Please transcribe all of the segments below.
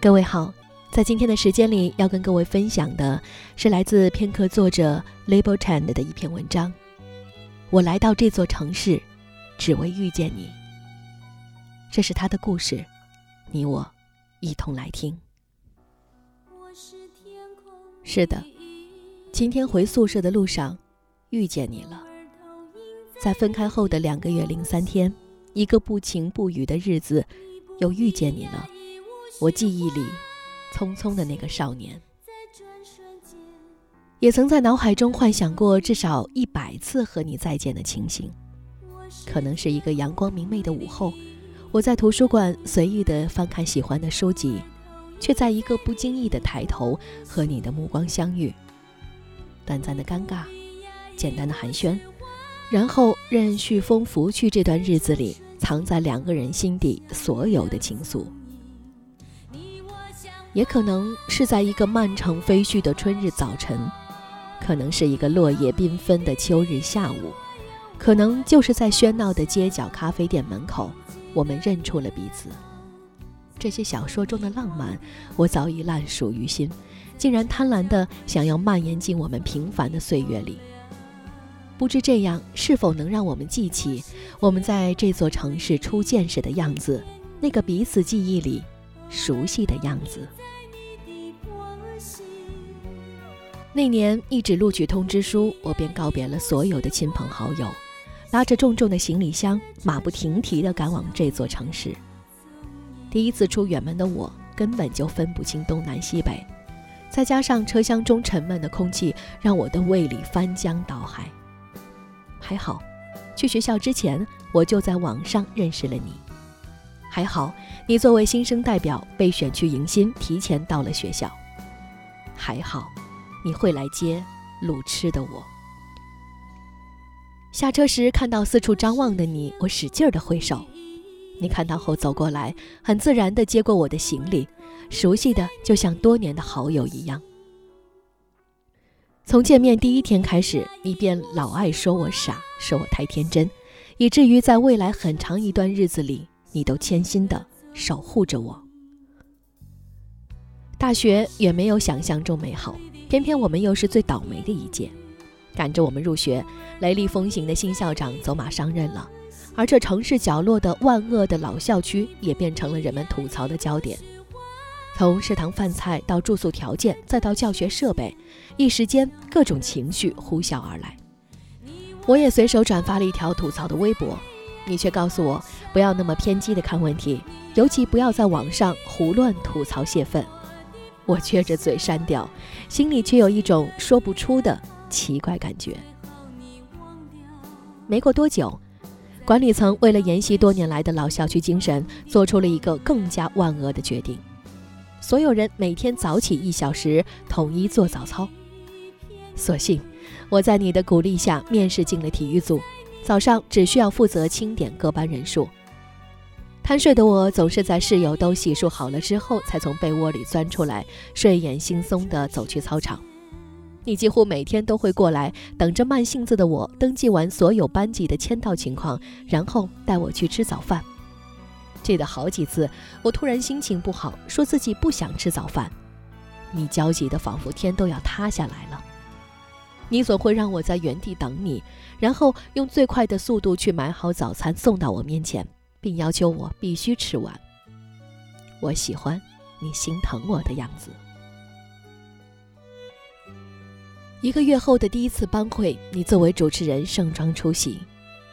各位好，在今天的时间里，要跟各位分享的是来自片刻作者 Labeltand 的一篇文章。我来到这座城市，只为遇见你。这是他的故事，你我一同来听。是的，今天回宿舍的路上，遇见你了。在分开后的两个月零三天，一个不晴不雨的日子，又遇见你了。我记忆里，匆匆的那个少年，也曾在脑海中幻想过至少一百次和你再见的情形。可能是一个阳光明媚的午后，我在图书馆随意的翻看喜欢的书籍，却在一个不经意的抬头和你的目光相遇。短暂的尴尬，简单的寒暄，然后任旭风拂去这段日子里藏在两个人心底所有的情愫。也可能是在一个漫长飞絮的春日早晨，可能是一个落叶缤纷的秋日下午，可能就是在喧闹的街角咖啡店门口，我们认出了彼此。这些小说中的浪漫，我早已烂熟于心，竟然贪婪的想要蔓延进我们平凡的岁月里。不知这样是否能让我们记起我们在这座城市初见时的样子，那个彼此记忆里熟悉的样子。那年一纸录取通知书，我便告别了所有的亲朋好友，拉着重重的行李箱，马不停蹄地赶往这座城市。第一次出远门的我，根本就分不清东南西北，再加上车厢中沉闷的空气，让我的胃里翻江倒海。还好，去学校之前，我就在网上认识了你。还好，你作为新生代表被选去迎新，提前到了学校。还好。你会来接路痴的我。下车时看到四处张望的你，我使劲的挥手。你看到后走过来，很自然的接过我的行李，熟悉的就像多年的好友一样。从见面第一天开始，你便老爱说我傻，说我太天真，以至于在未来很长一段日子里，你都谦心的守护着我。大学远没有想象中美好。偏偏我们又是最倒霉的一届，赶着我们入学，雷厉风行的新校长走马上任了，而这城市角落的万恶的老校区也变成了人们吐槽的焦点。从食堂饭菜到住宿条件，再到教学设备，一时间各种情绪呼啸而来。我也随手转发了一条吐槽的微博，你却告诉我不要那么偏激的看问题，尤其不要在网上胡乱吐槽泄愤。我撅着嘴删掉，心里却有一种说不出的奇怪感觉。没过多久，管理层为了沿袭多年来的老校区精神，做出了一个更加万恶的决定：所有人每天早起一小时，统一做早操。所幸，我在你的鼓励下面试进了体育组，早上只需要负责清点各班人数。贪睡的我总是在室友都洗漱好了之后，才从被窝里钻出来，睡眼惺忪地走去操场。你几乎每天都会过来，等着慢性子的我登记完所有班级的签到情况，然后带我去吃早饭。记得好几次，我突然心情不好，说自己不想吃早饭，你焦急的仿佛天都要塌下来了。你总会让我在原地等你，然后用最快的速度去买好早餐送到我面前。并要求我必须吃完。我喜欢你心疼我的样子。一个月后的第一次班会，你作为主持人盛装出席，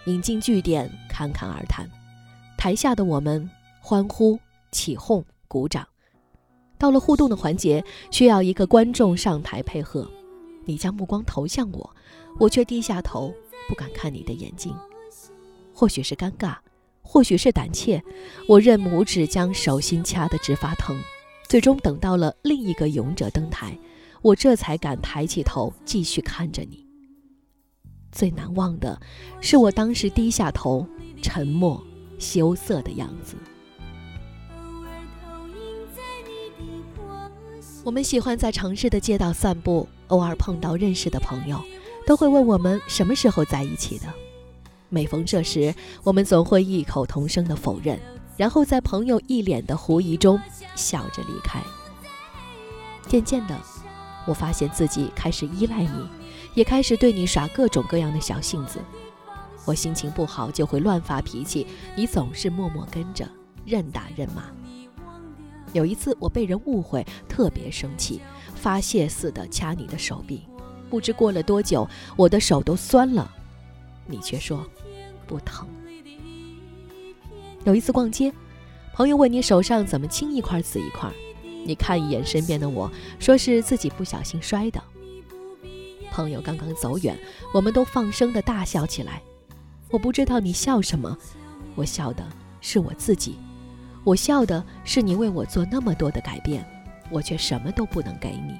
引经据典，侃侃而谈。台下的我们欢呼、起哄、鼓掌。到了互动的环节，需要一个观众上台配合。你将目光投向我，我却低下头，不敢看你的眼睛。或许是尴尬。或许是胆怯，我任拇指将手心掐得直发疼。最终等到了另一个勇者登台，我这才敢抬起头继续看着你。最难忘的是我当时低下头、沉默、羞涩的样子。我们喜欢在城市的街道散步，偶尔碰到认识的朋友，都会问我们什么时候在一起的。每逢这时，我们总会异口同声的否认，然后在朋友一脸的狐疑中笑着离开。渐渐的，我发现自己开始依赖你，也开始对你耍各种各样的小性子。我心情不好就会乱发脾气，你总是默默跟着，任打任骂。有一次我被人误会，特别生气，发泄似的掐你的手臂，不知过了多久，我的手都酸了，你却说不疼。有一次逛街，朋友问你手上怎么青一块紫一块，你看一眼身边的我，说是自己不小心摔的。朋友刚刚走远，我们都放声的大笑起来。我不知道你笑什么，我笑的是我自己，我笑的是你为我做那么多的改变，我却什么都不能给你。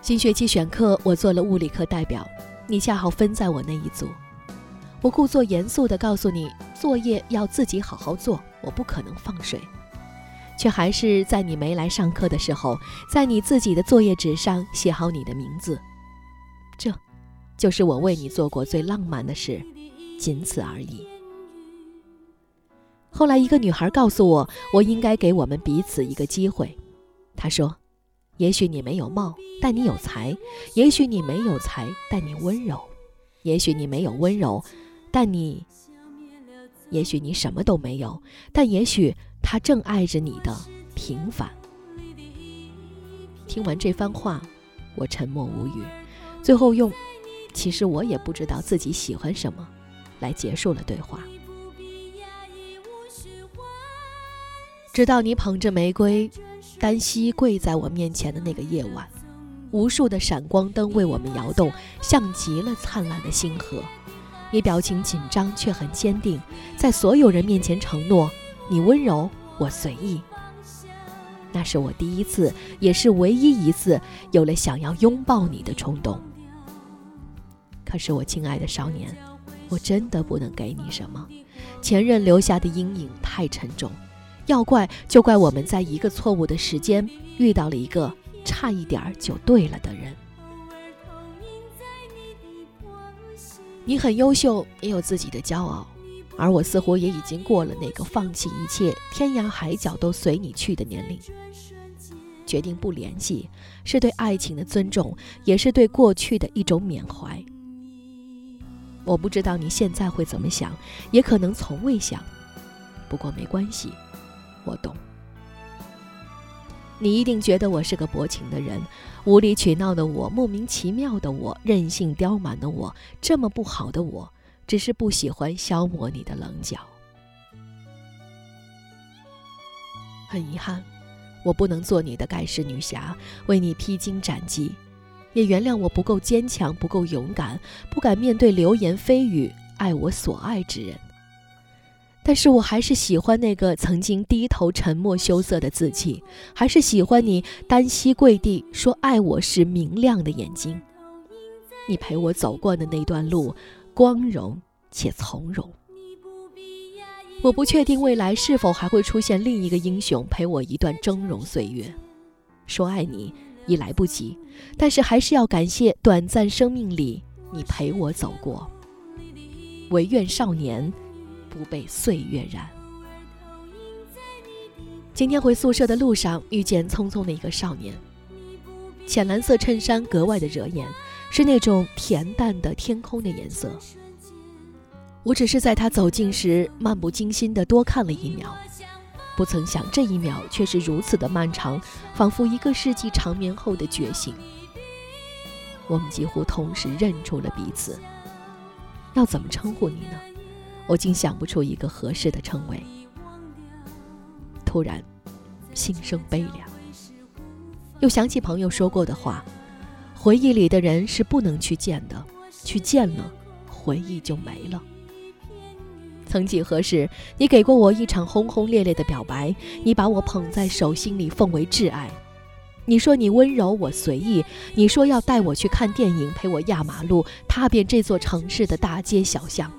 新学期选课，我做了物理课代表，你恰好分在我那一组。我故作严肃地告诉你，作业要自己好好做，我不可能放水，却还是在你没来上课的时候，在你自己的作业纸上写好你的名字。这，就是我为你做过最浪漫的事，仅此而已。后来，一个女孩告诉我，我应该给我们彼此一个机会。她说：“也许你没有貌，但你有才；也许你没有才，但你温柔；也许你没有温柔。”但你，也许你什么都没有，但也许他正爱着你的平凡。听完这番话，我沉默无语，最后用“其实我也不知道自己喜欢什么”来结束了对话。直到你捧着玫瑰，单膝跪在我面前的那个夜晚，无数的闪光灯为我们摇动，像极了灿烂的星河。你表情紧张却很坚定，在所有人面前承诺：“你温柔，我随意。”那是我第一次，也是唯一一次有了想要拥抱你的冲动。可是，我亲爱的少年，我真的不能给你什么。前任留下的阴影太沉重，要怪就怪我们在一个错误的时间遇到了一个差一点就对了的人。你很优秀，也有自己的骄傲，而我似乎也已经过了那个放弃一切、天涯海角都随你去的年龄。决定不联系，是对爱情的尊重，也是对过去的一种缅怀。我不知道你现在会怎么想，也可能从未想，不过没关系，我懂。你一定觉得我是个薄情的人，无理取闹的我，莫名其妙的我，任性刁蛮的我，这么不好的我，只是不喜欢消磨你的棱角。很遗憾，我不能做你的盖世女侠，为你披荆斩棘，也原谅我不够坚强，不够勇敢，不敢面对流言蜚语，爱我所爱之人。但是我还是喜欢那个曾经低头沉默羞涩的自己，还是喜欢你单膝跪地说爱我时明亮的眼睛。你陪我走过的那段路，光荣且从容。我不确定未来是否还会出现另一个英雄陪我一段峥嵘岁月。说爱你已来不及，但是还是要感谢短暂生命里你陪我走过。唯愿少年。不被岁月染。今天回宿舍的路上，遇见匆匆的一个少年，浅蓝色衬衫格外的惹眼，是那种恬淡的天空的颜色。我只是在他走近时，漫不经心的多看了一秒，不曾想这一秒却是如此的漫长，仿佛一个世纪长眠后的觉醒。我们几乎同时认出了彼此，要怎么称呼你呢？我竟想不出一个合适的称谓。突然，心生悲凉，又想起朋友说过的话：回忆里的人是不能去见的，去见了，回忆就没了。曾几何时，你给过我一场轰轰烈烈的表白，你把我捧在手心里，奉为挚爱。你说你温柔，我随意；你说要带我去看电影，陪我压马路，踏遍这座城市的大街小巷。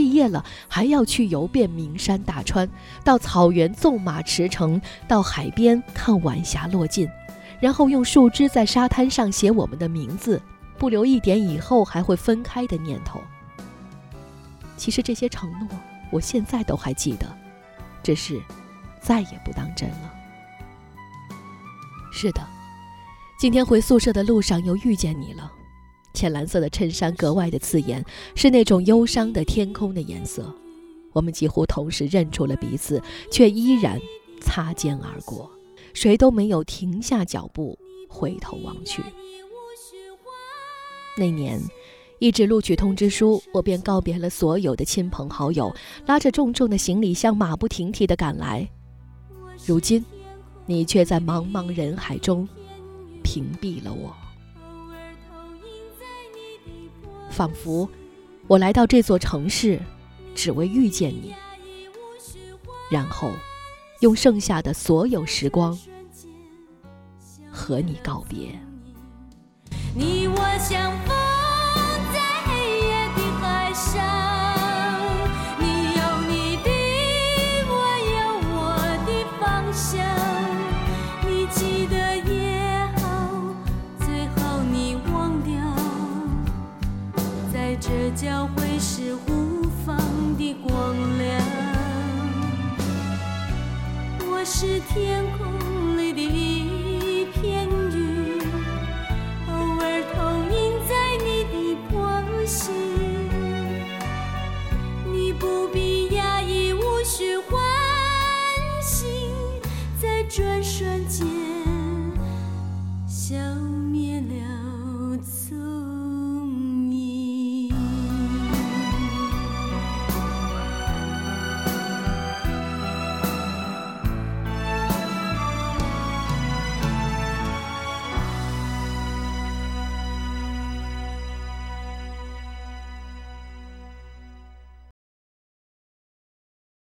毕业了，还要去游遍名山大川，到草原纵马驰骋，到海边看晚霞落尽，然后用树枝在沙滩上写我们的名字，不留一点以后还会分开的念头。其实这些承诺我现在都还记得，只是再也不当真了。是的，今天回宿舍的路上又遇见你了。浅蓝色的衬衫格外的刺眼，是那种忧伤的天空的颜色。我们几乎同时认出了彼此，却依然擦肩而过，谁都没有停下脚步回头望去。那年。一纸录取通知书，我便告别了所有的亲朋好友，拉着重重的行李箱，马不停蹄地赶来。如今，你却在茫茫人海中屏蔽了我，仿佛我来到这座城市，只为遇见你，然后用剩下的所有时光和你告别。你我相是天空